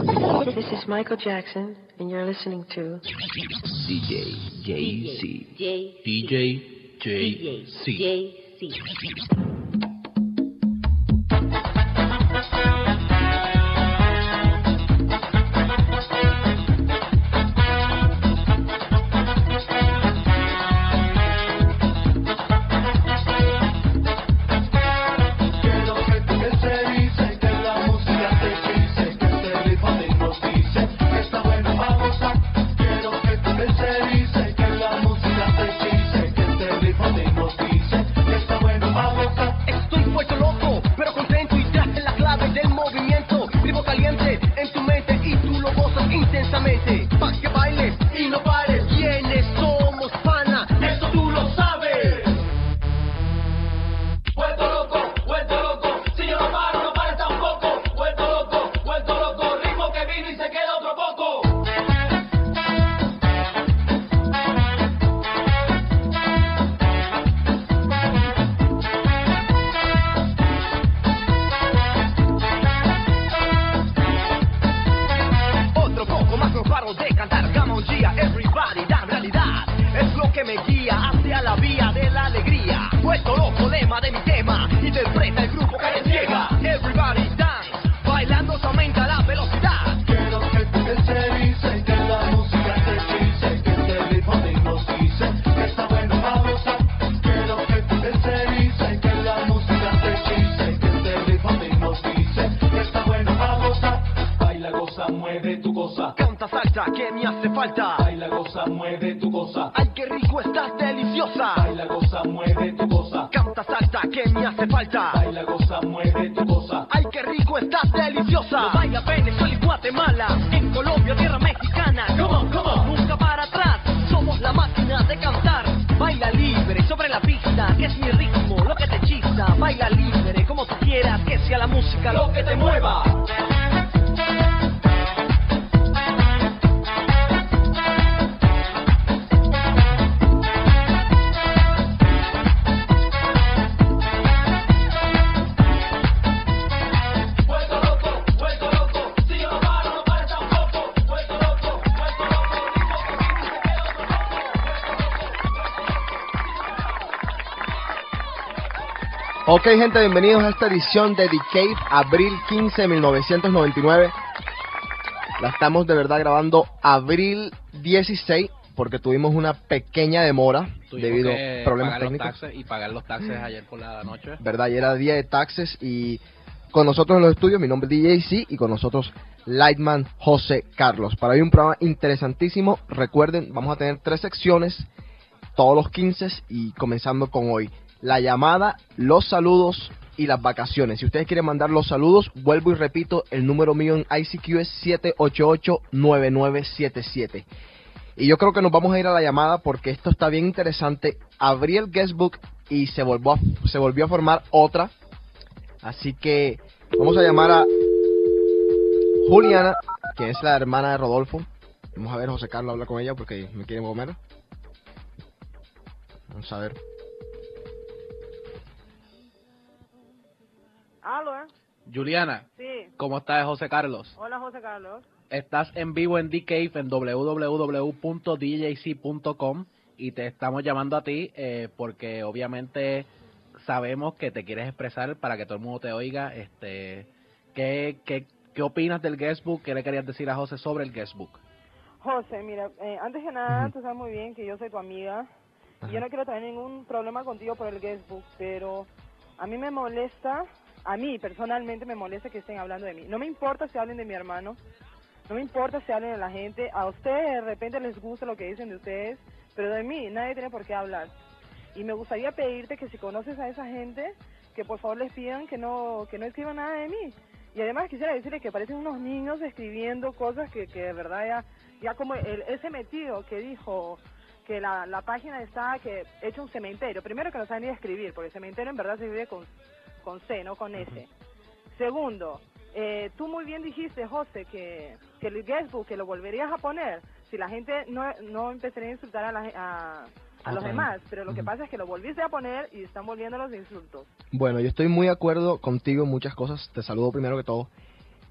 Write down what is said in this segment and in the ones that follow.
This is Michael Jackson, and you're listening to DJ JC. DJ DJ JC. Ok, gente, bienvenidos a esta edición de The Cave, abril 15 de 1999. La estamos de verdad grabando abril 16 porque tuvimos una pequeña demora Tuvimos debido a problemas pagar técnicos. los taxes y pagar los taxes ayer por la noche. ¿Verdad? Y era día de taxes y con nosotros en los estudios, mi nombre es DJ C y con nosotros Lightman José Carlos. Para hoy un programa interesantísimo. Recuerden, vamos a tener tres secciones todos los 15 y comenzando con hoy. La llamada, los saludos y las vacaciones. Si ustedes quieren mandar los saludos, vuelvo y repito, el número mío en ICQ es 788-9977. Y yo creo que nos vamos a ir a la llamada porque esto está bien interesante. Abrí el guestbook y se volvió a, se volvió a formar otra. Así que vamos a llamar a Juliana, que es la hermana de Rodolfo. Vamos a ver, José Carlos habla con ella porque me quieren comer. Vamos a ver. Aló, Juliana, sí. ¿cómo estás, José Carlos? Hola, José Carlos. Estás en vivo en D-Cave en www.djc.com y te estamos llamando a ti eh, porque obviamente sabemos que te quieres expresar para que todo el mundo te oiga. Este, ¿qué, qué, ¿Qué opinas del guestbook? ¿Qué le querías decir a José sobre el guestbook? José, mira, eh, antes que nada, tú sabes muy bien que yo soy tu amiga y yo no quiero tener ningún problema contigo por el guestbook, pero a mí me molesta, a mí personalmente me molesta que estén hablando de mí. No me importa si hablen de mi hermano, no me importa si hablen de la gente, a ustedes de repente les gusta lo que dicen de ustedes, pero de mí nadie tiene por qué hablar. Y me gustaría pedirte que si conoces a esa gente, que por favor les pidan que no, que no escriban nada de mí. Y además quisiera decirles que parecen unos niños escribiendo cosas que, que de verdad ya, ya como el, ese metido que dijo que la, la página está que hecho un cementerio. Primero que no saben ni escribir, porque cementerio en verdad se escribe con, con C, no con S. Segundo, eh, tú muy bien dijiste, José, que, que el guestbook, que lo volverías a poner si la gente no, no empezaría a insultar a, la, a, a los demás. Pero lo que pasa es que lo volviste a poner y están volviendo los insultos. Bueno, yo estoy muy de acuerdo contigo en muchas cosas. Te saludo primero que todo.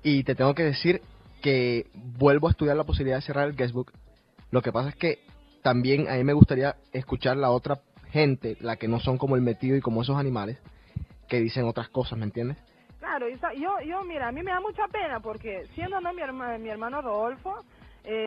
Y te tengo que decir que vuelvo a estudiar la posibilidad de cerrar el guestbook. Lo que pasa es que también a mí me gustaría escuchar la otra gente, la que no son como el metido y como esos animales, que dicen otras cosas, ¿me entiendes? Claro, yo, yo, mira, a mí me da mucha pena porque siendo no mi, herma- mi hermano Rodolfo, eh,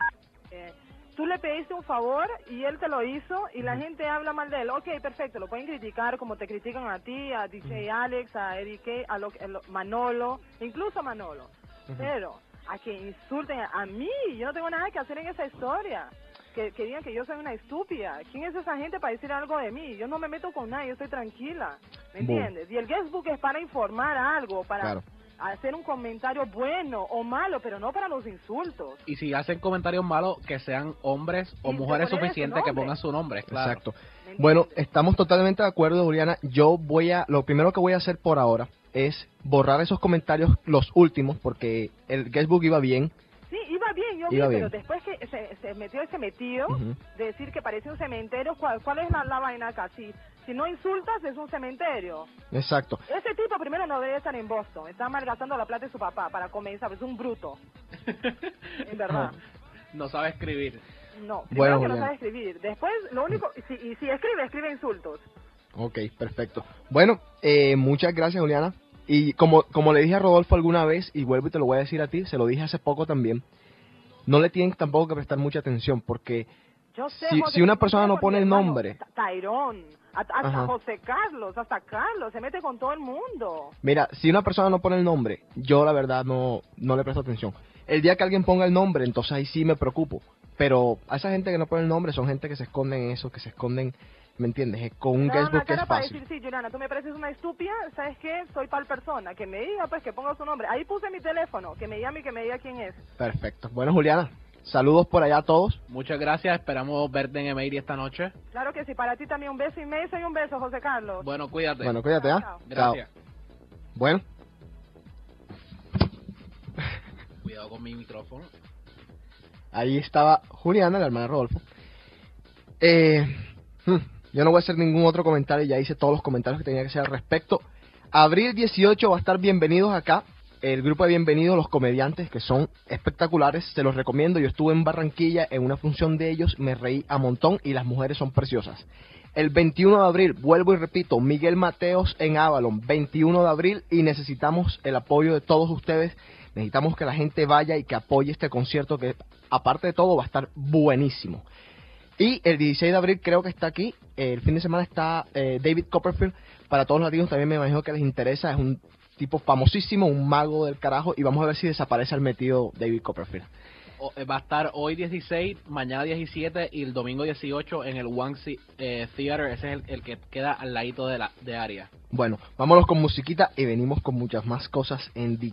eh, tú le pediste un favor y él te lo hizo y la gente habla mal de él. Ok, perfecto, lo pueden criticar como te critican a ti, a DJ Alex, a Eric, a lo- a lo- Manolo, incluso a Manolo. Pero a que insulten a, a mí, yo no tengo nada que hacer en esa historia. Que, que digan que yo soy una estúpida. ¿Quién es esa gente para decir algo de mí? Yo no me meto con nadie, yo estoy tranquila. ¿Me Boom. entiendes? Y el guestbook es para informar algo, para Claro. hacer un comentario bueno o malo, pero no para los insultos. Y si hacen comentarios malos, que sean hombres o mujeres suficientes que pongan su nombre, claro. Exacto. ¿me Bueno, estamos totalmente de acuerdo, Juliana. Yo voy a, lo primero que voy a hacer por ahora es borrar esos comentarios, los últimos, porque el guestbook iba bien. Iba bien, yo Iba vi, bien. pero después que se, se metió ese metido, de decir que parece un cementerio, ¿cuál, cuál es la, la vaina acá? Si, si no insultas, es un cementerio. Exacto. Ese tipo primero no debería estar en Boston, está malgastando la plata de su papá para comenzar, es un bruto. en verdad. No sabe escribir. No, Bueno, que no sabe escribir. Después, lo único, si, y si escribe, escribe insultos. Ok, perfecto. Bueno, eh, muchas gracias, Juliana. Y como, como le dije a Rodolfo alguna vez, y vuelvo y te lo voy a decir a ti, se lo dije hace poco también, no le tienen tampoco que prestar mucha atención, porque Yo sé, Si- José, si una persona no pone el nombre. Ta- Tairón, hasta, hasta Ajá. José Carlos, hasta Carlos, se mete con todo el mundo. Mira, si una persona no pone el nombre, yo la verdad no, no le presto atención. El día que alguien ponga el nombre, entonces ahí sí me preocupo. Pero a esa gente que no pone el nombre son gente que se esconden en eso, que se esconden, ¿me entiendes? Es Con un la guestbook que es para fácil. decir, sí, Juliana, tú me pareces una estúpida, ¿sabes qué? Soy tal persona, que me diga, pues, que ponga su nombre. Ahí puse mi teléfono, que me llame y que me diga quién es. Perfecto. Bueno, Juliana, saludos por allá a todos. Muchas gracias, esperamos verte en Emery esta noche. Claro que sí, para ti también un beso y y un beso, José Carlos. Bueno, cuídate. Bueno, cuídate, ¿ah? Chao, gracias. Chao. Bueno, Cuidado con mi micrófono. ahí estaba Juliana, la hermana de Rodolfo. Eh, hmm, yo no voy a hacer ningún otro comentario, ya hice todos los comentarios que tenía que hacer al respecto. Abril 18 va a estar bienvenidos acá. El grupo de bienvenidos, los comediantes, que son espectaculares, se los recomiendo. Yo estuve en Barranquilla en una función de ellos, me reí a montón y las mujeres son preciosas. El 21 de abril, vuelvo y repito, Miguel Mateos en Avalon, 21 de abril, y necesitamos el apoyo de todos ustedes. Necesitamos que la gente vaya y que apoye este concierto que, aparte de todo, va a estar buenísimo. Y el 16 de abril creo que está aquí. El fin de semana está eh, David Copperfield. Para todos los latinos también me imagino que les interesa. Es un tipo famosísimo, un mago del carajo. Y vamos a ver si desaparece el metido David Copperfield. Eh, va a estar hoy 16, mañana 17 y el domingo 18 en el One eh, Theater. Ese es el, el que queda al ladito de la de área. Bueno, vámonos con musiquita y venimos con muchas más cosas en The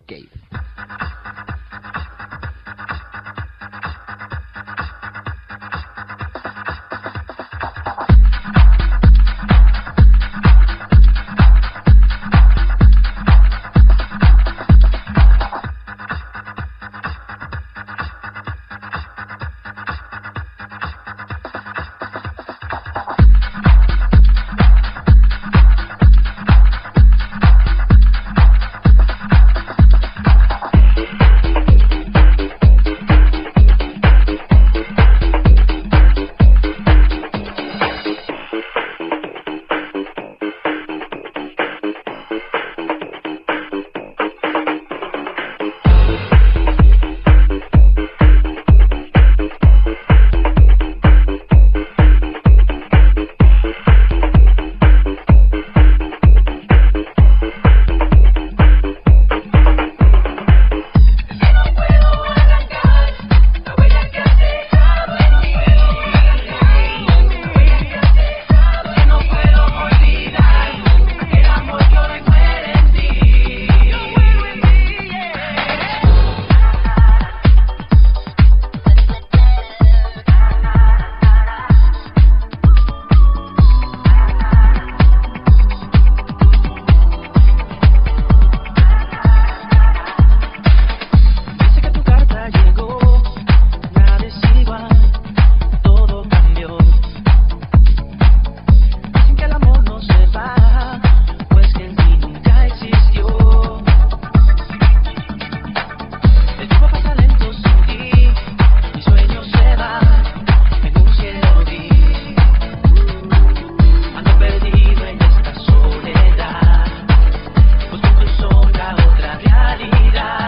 realidad.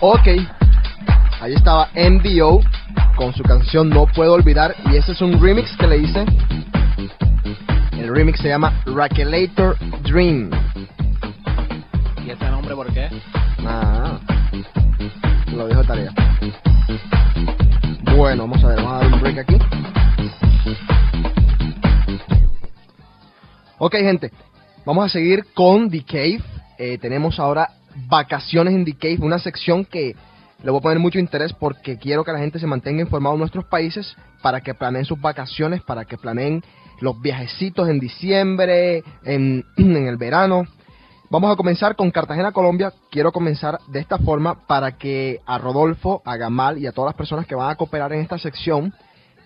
Ok, ahí estaba MDO con su canción No Puedo Olvidar y ese es un remix que le hice. El remix se llama Rackelator Dream. ¿Y ese nombre por qué? Ah, lo dejo de tarea. Bueno, vamos a ver, vamos a dar un break aquí. Ok, gente, vamos a seguir con The Cave. Eh, tenemos ahora vacaciones en una sección que le voy a poner mucho interés porque quiero que la gente se mantenga informada en nuestros países para que planeen sus vacaciones, para que planeen los viajecitos en diciembre, en, en el verano. Vamos a comenzar con Cartagena, Colombia. Quiero comenzar de esta forma para que a Rodolfo, a Gamal y a todas las personas que van a cooperar en esta sección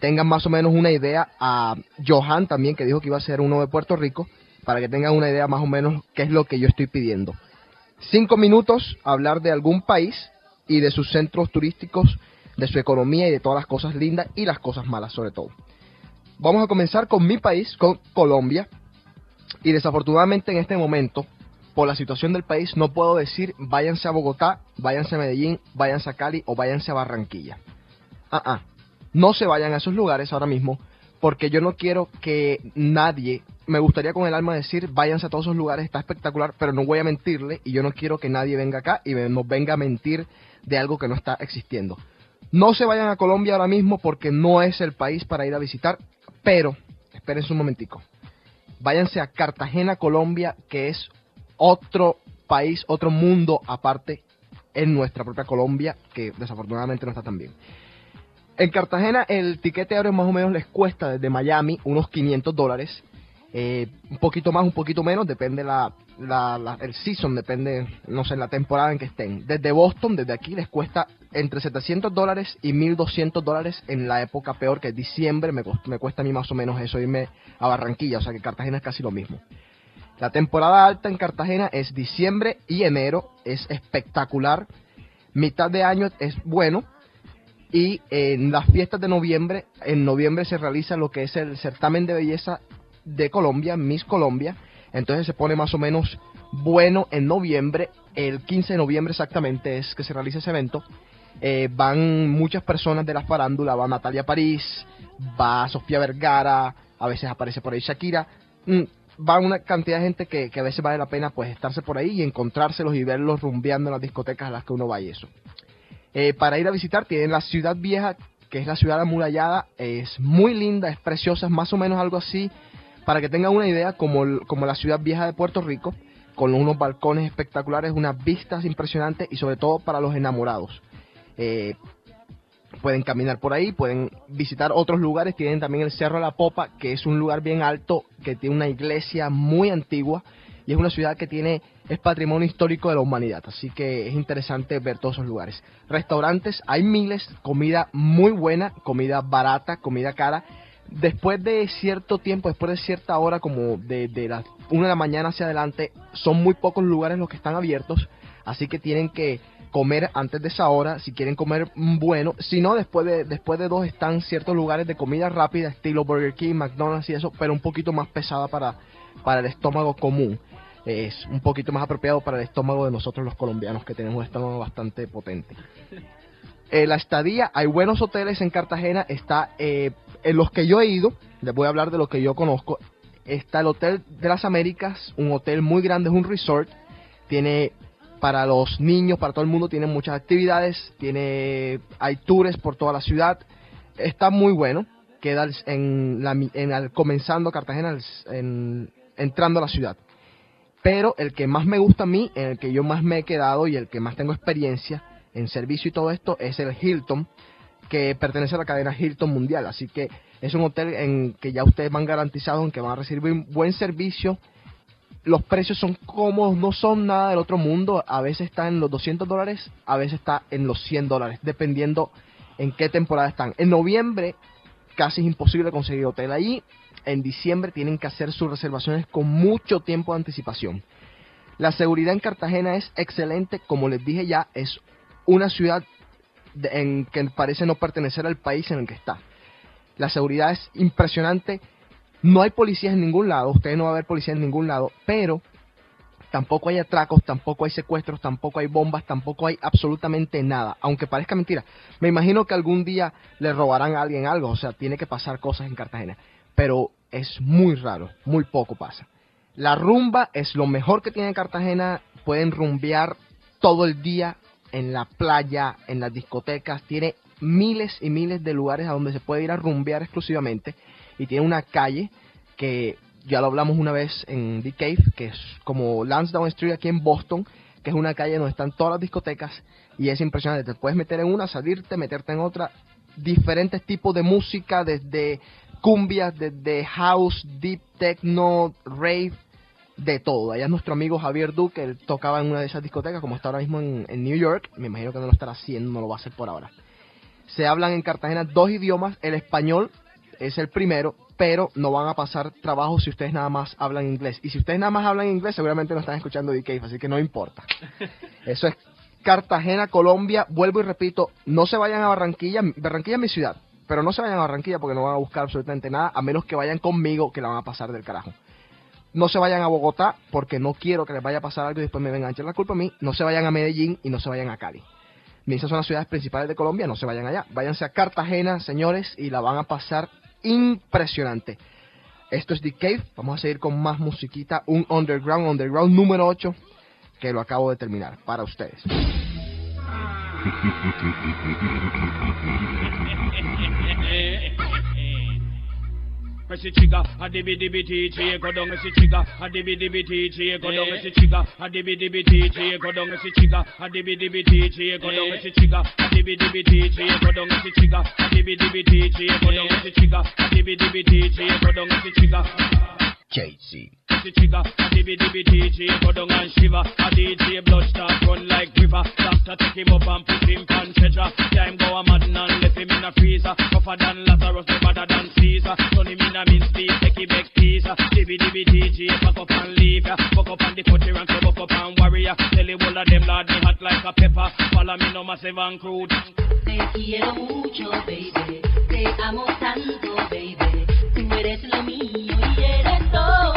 tengan más o menos una idea. A Johan también, que dijo que iba a ser uno de Puerto Rico, para que tengan una idea más o menos qué es lo que yo estoy pidiendo. Cinco minutos, hablar de algún país y de sus centros turísticos, de su economía y de todas las cosas lindas y las cosas malas sobre todo. Vamos a comenzar con mi país, con Colombia. Y desafortunadamente en este momento por la situación del país, no puedo decir váyanse a Bogotá, váyanse a Medellín, váyanse a Cali o váyanse a Barranquilla. Ah, ah. No se vayan a esos lugares ahora mismo, porque yo no quiero que nadie, me gustaría con el alma decir váyanse a todos esos lugares, está espectacular, pero no voy a mentirle y yo no quiero que nadie venga acá y nos venga a mentir de algo que no está existiendo. No se vayan a Colombia ahora mismo porque no es el país para ir a visitar, pero espérense un momentico. Váyanse a Cartagena, Colombia, que es otro país, otro mundo aparte en nuestra propia Colombia, que desafortunadamente no está tan bien. En Cartagena el tiquete aéreo más o menos les cuesta desde Miami unos 500 dólares, eh, un poquito más, un poquito menos, depende la, la, el season, depende, no sé, la temporada en que estén. Desde Boston, desde aquí, les cuesta entre 700 dólares y 1200 dólares en la época peor, que es diciembre, me, me cuesta a mí más o menos eso irme a Barranquilla, o sea que Cartagena es casi lo mismo. La temporada alta en Cartagena es diciembre y enero, es espectacular. Mitad de año es bueno. Y en las fiestas de noviembre, en noviembre se realiza lo que es el certamen de belleza de Colombia, Miss Colombia. Entonces se pone más o menos bueno en noviembre. El 15 de noviembre exactamente es que se realiza ese evento. Eh, van muchas personas de la farándula, va Natalia París, va Sofía Vergara, a veces aparece por ahí Shakira. Mm, va una cantidad de gente que, que, a veces vale la pena pues estarse por ahí y encontrárselos y verlos rumbeando en las discotecas a las que uno va y eso. Eh, para ir a visitar tienen la ciudad vieja, que es la ciudad amurallada, es muy linda, es preciosa, es más o menos algo así, para que tengan una idea, como, como la ciudad vieja de Puerto Rico, con unos balcones espectaculares, unas vistas impresionantes y sobre todo para los enamorados. Eh, pueden caminar por ahí, pueden visitar otros lugares, tienen también el Cerro de la Popa, que es un lugar bien alto, que tiene una iglesia muy antigua y es una ciudad que tiene es patrimonio histórico de la humanidad, así que es interesante ver todos esos lugares. Restaurantes, hay miles, comida muy buena, comida barata, comida cara. Después de cierto tiempo, después de cierta hora, como de, de las 1 de la mañana hacia adelante, son muy pocos lugares los que están abiertos, así que tienen que comer antes de esa hora, si quieren comer bueno, si no, después de, después de dos están ciertos lugares de comida rápida, estilo Burger King, McDonald's y eso, pero un poquito más pesada para, para el estómago común. Es un poquito más apropiado para el estómago de nosotros los colombianos, que tenemos un estómago bastante potente. Eh, la estadía, hay buenos hoteles en Cartagena, está eh, en los que yo he ido, les voy a hablar de lo que yo conozco, está el Hotel de las Américas, un hotel muy grande, es un resort, tiene para los niños, para todo el mundo, tiene muchas actividades, tiene hay tours por toda la ciudad, está muy bueno, queda en, la, en el, comenzando Cartagena, en, entrando a la ciudad. Pero el que más me gusta a mí, en el que yo más me he quedado y el que más tengo experiencia en servicio y todo esto es el Hilton, que pertenece a la cadena Hilton Mundial. Así que es un hotel en que ya ustedes van garantizados en que van a recibir un buen servicio. Los precios son cómodos, no son nada del otro mundo. A veces está en los 200 dólares, a veces está en los 100 dólares, dependiendo en qué temporada están. En noviembre casi es imposible conseguir hotel allí. En diciembre tienen que hacer sus reservaciones con mucho tiempo de anticipación. La seguridad en Cartagena es excelente, como les dije ya, es una ciudad en que parece no pertenecer al país en el que está. La seguridad es impresionante, no hay policías en ningún lado, ustedes no va a ver policías en ningún lado, pero tampoco hay atracos, tampoco hay secuestros, tampoco hay bombas, tampoco hay absolutamente nada. Aunque parezca mentira. Me imagino que algún día le robarán a alguien algo, o sea, tiene que pasar cosas en Cartagena. Pero es muy raro, muy poco pasa. La rumba es lo mejor que tiene Cartagena. Pueden rumbear todo el día en la playa, en las discotecas. Tiene miles y miles de lugares a donde se puede ir a rumbear exclusivamente. Y tiene una calle que ya lo hablamos una vez en The Cave, que es como Lansdowne Street aquí en Boston, que es una calle donde están todas las discotecas y es impresionante. Te puedes meter en una, salirte, meterte en otra. Diferentes tipos de música, desde cumbias, desde house, deep techno, rave, de todo. Allá es nuestro amigo Javier Duque, él tocaba en una de esas discotecas, como está ahora mismo en, en New York. Me imagino que no lo estará haciendo, no lo va a hacer por ahora. Se hablan en Cartagena dos idiomas, el español es el primero, pero no van a pasar trabajo si ustedes nada más hablan inglés. Y si ustedes nada más hablan inglés, seguramente no están escuchando Cave, así que no importa. Eso es Cartagena, Colombia. Vuelvo y repito, no se vayan a Barranquilla. Barranquilla es mi ciudad, pero no se vayan a Barranquilla porque no van a buscar absolutamente nada, a menos que vayan conmigo, que la van a pasar del carajo. No se vayan a Bogotá porque no quiero que les vaya a pasar algo y después me vengan a echar la culpa a mí. No se vayan a Medellín y no se vayan a Cali. Esas son las ciudades principales de Colombia, no se vayan allá. Váyanse a Cartagena, señores, y la van a pasar impresionante. Esto es The Cave, vamos a seguir con más musiquita, un Underground, Underground número 8, que lo acabo de terminar, para ustedes. down as a a a a a a a. KC. A and. A blood start run like river. Doctor take him up and put him on treasure. Time go a and left him in a freezer. Tougher than Lazarus, better than Caesar. DJ, pack up and leave ya. Fuck up on the country and up and. Tell the whole of them lord me hot like a pepper. Follow me no massive and crude. Te quiero mucho, baby. Te amo tanto, baby. Tú eres lo mío y eres toda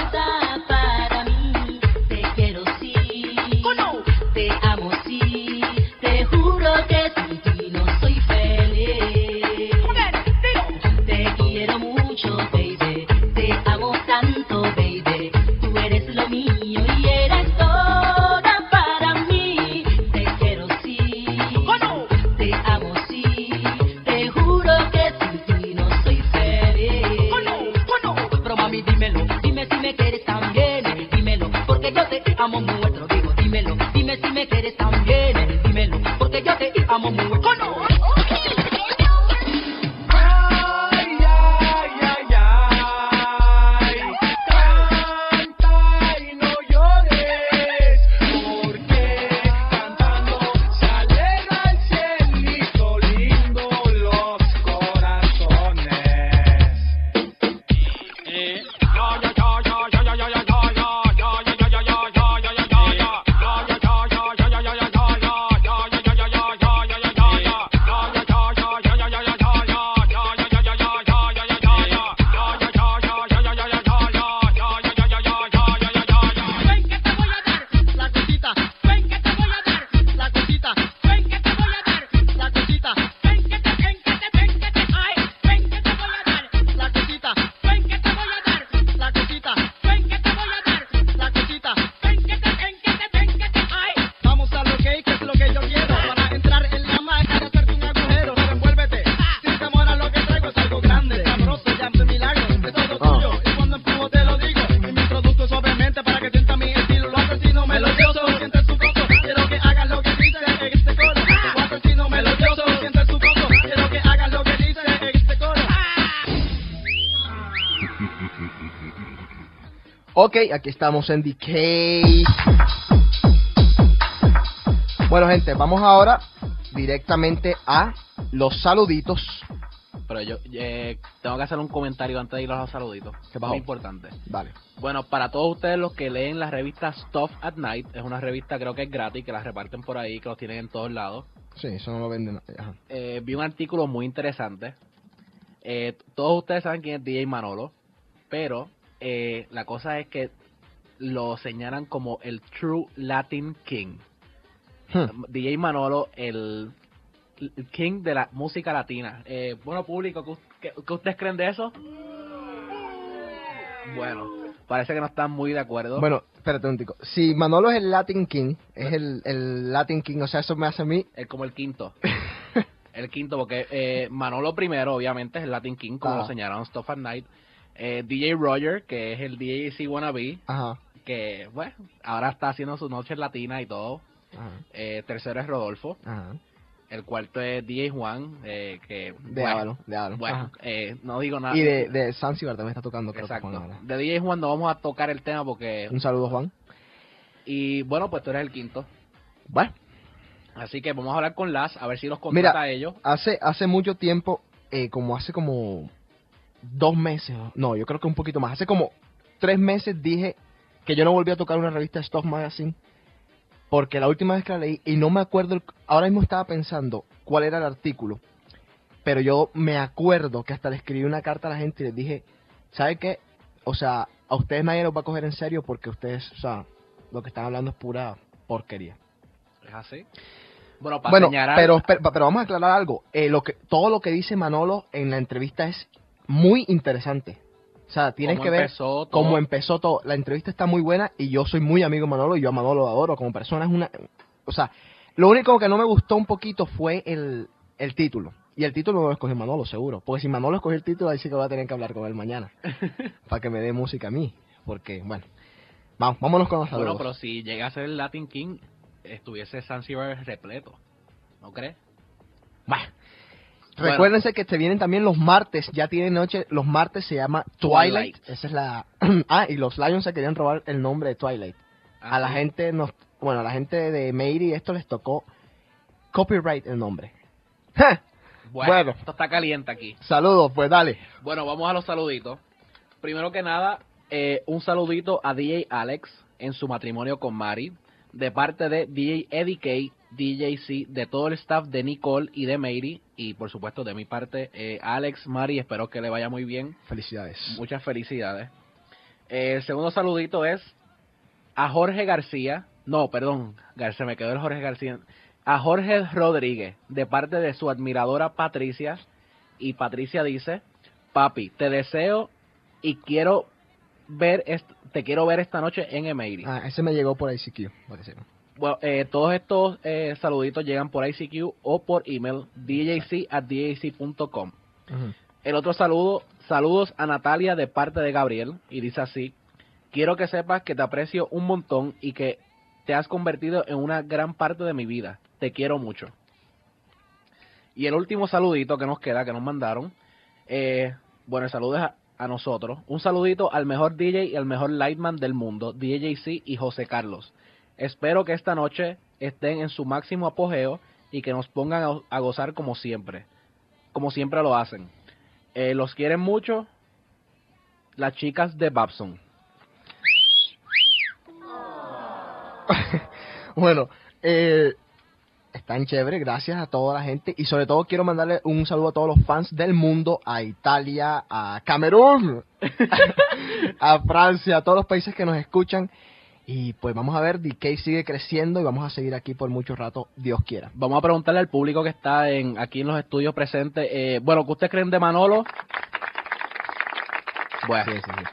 me quieres también, dímelo, porque yo te amo mucho. Ay, Ok, aquí estamos en Cave. Bueno, gente, vamos ahora directamente a los saluditos. Pero yo eh, tengo que hacer un comentario antes de ir a los saluditos. ¿Qué pasó? Muy importante. Vale. Bueno, para todos ustedes los que leen la revista Stuff at Night, es una revista creo que es gratis, que la reparten por ahí, que los tienen en todos lados. Sí, eso no lo venden. Ajá. Eh, vi un artículo muy interesante. Eh, todos ustedes saben quién es DJ Manolo, pero eh, la cosa es que lo señalan como el True Latin King. Hmm. DJ Manolo, el, el king de la música latina. Eh, bueno, público, ¿qué, ustedes creen de eso? Bueno, parece que no están muy de acuerdo. Bueno, espérate un momentico. Si Manolo es el Latin King, es el, el Latin King, o sea, eso me hace a mí... Es como el quinto. el quinto, porque eh, Manolo primero, obviamente, es el Latin King, como Ah. lo señalaron Stuff at Night. Eh, DJ Roger, que es el DJ C Wannabe, Ajá, que, bueno, ahora está haciendo sus noches latinas y todo. ajá, Eh, tercero es Rodolfo. ajá. El cuarto es DJ Juan, eh, que... De bueno, Ávalo, de Ávalo. Bueno, eh, no digo nada. Y de, de Zanzibar también está tocando, creo que Exacto. Juan ahora. De DJ Juan no vamos a tocar el tema porque... Un saludo, Juan. Y bueno, pues tú eres el quinto. Bueno, Así que vamos a hablar con Las, a ver si los Mira, contrata a ellos. hace, hace mucho tiempo, eh, como hace como dos meses, no, yo creo que un poquito más, hace como tres meses dije que yo no volví a tocar una revista de Stock Magazine porque la última vez que la leí, y no me acuerdo, el- ahora mismo estaba pensando cuál era el artículo, pero yo me acuerdo que hasta le escribí una carta a la gente y les dije, ¿sabe qué? O sea, a ustedes nadie los va a coger en serio porque ustedes, o sea, lo que están hablando es pura porquería. ¿Es así? Bueno, para Bueno, señalar... pero, pero, pero vamos a aclarar algo. Eh, lo que, todo lo que dice Manolo en la entrevista es muy interesante. O sea, tienen cómo que ver todo. cómo empezó todo. La entrevista está muy buena y yo soy muy amigo de Manolo y yo a Manolo lo adoro como persona. Es una, o sea, lo único que no me gustó un poquito fue el, el título. Y el título no lo escogió Manolo, seguro. Porque si Manolo escogió el título, ahí sí que voy a tener que hablar con él mañana. para que me dé música a mí. Porque, bueno. Vamos, vámonos con los saludos. Bueno, pero si llega a ser el Latin King, estuviese Zanzibar repleto. ¿No crees? Bah. Bueno. Recuérdense que te vienen también los martes, ya tiene noche, los martes se llama Twilight. Twilight. Esa es la Ah, y los Lions se querían robar el nombre de Twilight. Ah, a la sí. gente nos bueno, a la gente de Meiri esto les tocó copyright el nombre. ¡Ja! Bueno, Bueno. esto está caliente aquí. Saludos, pues dale. Bueno, vamos a los saluditos. Primero que nada, eh, un saludito a DJ Alex en su matrimonio con Mari, de parte de DJ Eddie K, DJ C, de todo el staff de Nicole y de Mary, y por supuesto de mi parte, eh, Alex, Mari, espero que le vaya muy bien. Felicidades. Muchas felicidades. Eh, el segundo saludito es a Jorge García. No, perdón, Gar- se me quedó el Jorge García. A Jorge Rodríguez, de parte de su admiradora Patricia. Y Patricia dice, papi, te deseo y quiero ver, te quiero ver esta noche en Emery. Ah, ese me llegó por ICQ, parece. Bueno, eh, todos estos eh, saluditos llegan por ICQ o por email djc at djc.com. Ujú. El otro saludo, saludos a Natalia de parte de Gabriel y dice así, quiero que sepas que te aprecio un montón y que te has convertido en una gran parte de mi vida. Te quiero mucho. Y el último saludito que nos queda, que nos mandaron, eh, bueno, el saludo es a, a nosotros. Un saludito al mejor DJ y al mejor lightman del mundo, DJC y José Carlos. Espero que esta noche estén en su máximo apogeo y que nos pongan a, gozar como siempre, como siempre lo hacen. Eh, los quieren mucho las chicas de Babson. Bueno, eh, están chévere, gracias a toda la gente y sobre todo quiero mandarle un saludo a todos los fans del mundo, a Italia, a Camerún, a Francia, a todos los países que nos escuchan y pues vamos a ver, DK sigue creciendo y vamos a seguir aquí por mucho rato, Dios quiera. Vamos a preguntarle al público que está en aquí en los estudios presentes. Eh, bueno, ¿qué ustedes creen de Manolo? Bueno, Sí, sí, sí.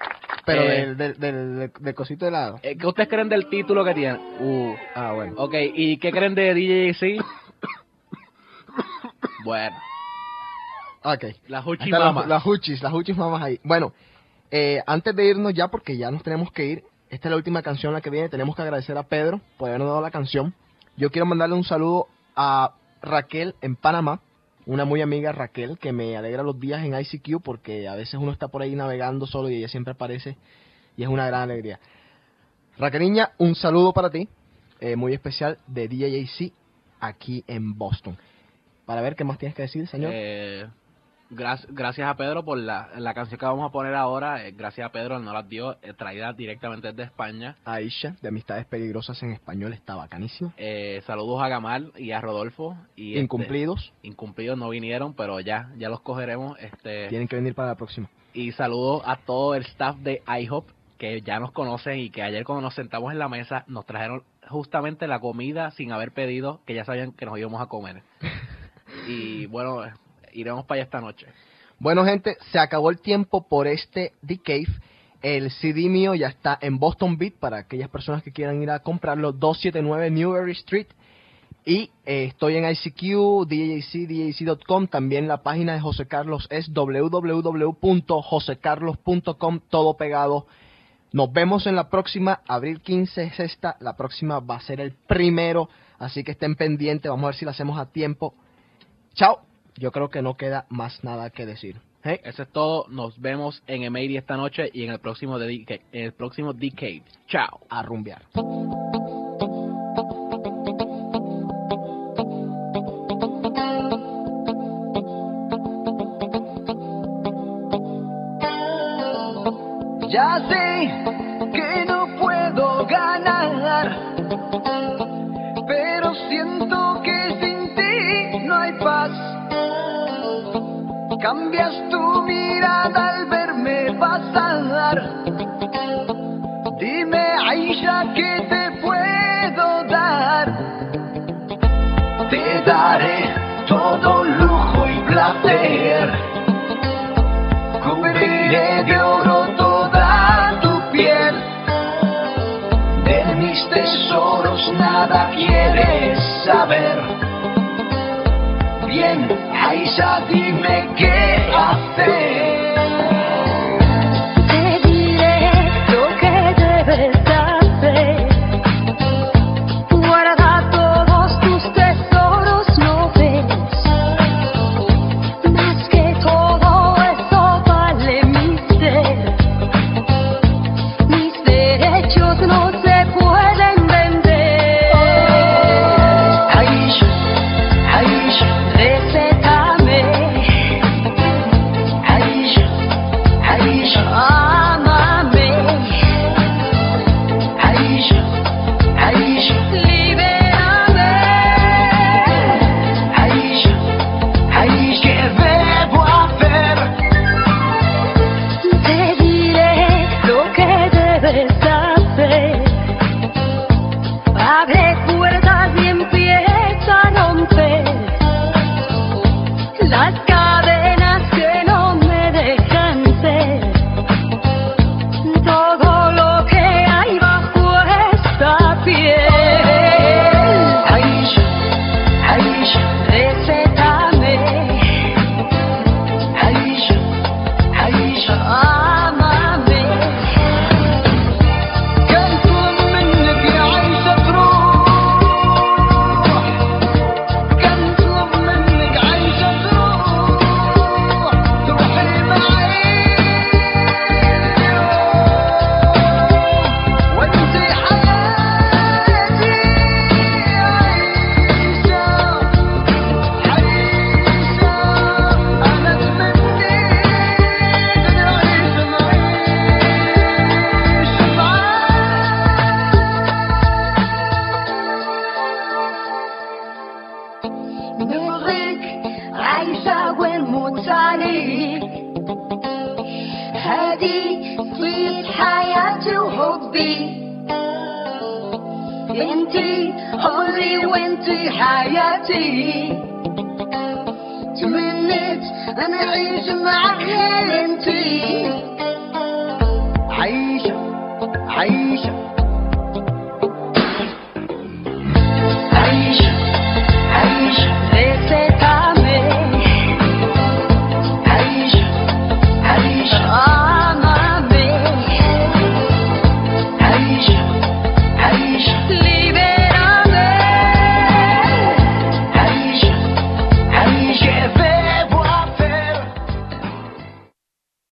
Pero Eh, del, del, del, del- cosito de lado. eh, ¿qué ustedes creen del título que tiene? Uh, Ah, bueno. ok, ¿y qué creen de DJC? bueno, Ok. las- Mama. Las huchis, las huchis mamas ahí. Bueno, eh, antes de irnos ya, porque ya nos tenemos que ir, esta es la última canción la que viene, tenemos que agradecer a Pedro por habernos dado la canción. Yo quiero mandarle un saludo a Raquel en Panamá, una muy amiga Raquel, que me alegra los días en ICQ, porque a veces uno está por ahí navegando solo y ella siempre aparece, y es una gran alegría. Raqueliña, un saludo para ti, eh, muy especial de DJC aquí en Boston. Para ver qué más tienes que decir, señor. Eh, gra- gracias a Pedro por la, la canción que vamos a poner ahora. eh, gracias a Pedro, nos las dio eh, traída directamente desde España. Aisha, de Amistades Peligrosas en español, está bacanísimo. Eh, saludos a Gamal y a Rodolfo. Y, este, Incumplidos, incumplidos no vinieron, pero ya, ya los cogeremos. Este, tienen que venir para la próxima. y saludos a todo el staff de IHOP que ya nos conocen y que ayer cuando nos sentamos en la mesa nos trajeron justamente la comida sin haber pedido, que ya sabían que nos íbamos a comer. y bueno, iremos para allá esta noche. Bueno, gente, se acabó el tiempo por este The. El CD mío ya está en Boston Beat para aquellas personas que quieran ir a comprarlo. 279 Newberry Street. Y eh, estoy en ICQ, DJC, DJC.com. También la página de José Carlos es www.josecarlos.com, todo pegado. Nos vemos en la próxima. Abril 15 es esta. La próxima va a ser el primero. Así que estén pendientes. Vamos a ver si lo hacemos a tiempo. Chao. Yo creo que no queda más nada que decir. Hey. Eso es todo. Nos vemos en Emery esta noche y en el próximo, de, en el próximo Decade. Chao. A rumbear. Ya sé que no puedo ganar, pero siento Cambias tu mirada al verme pasar. Dime, Aisha, ¿qué te puedo dar? Te daré todo lujo y placer. Cubriré de oro toda tu piel. De mis tesoros nada quieres saber. Bien, Aisha, dime qué hacer. عمري وانت حياتي تمنيت ان اعيش مع غير انتي عيشة عيشة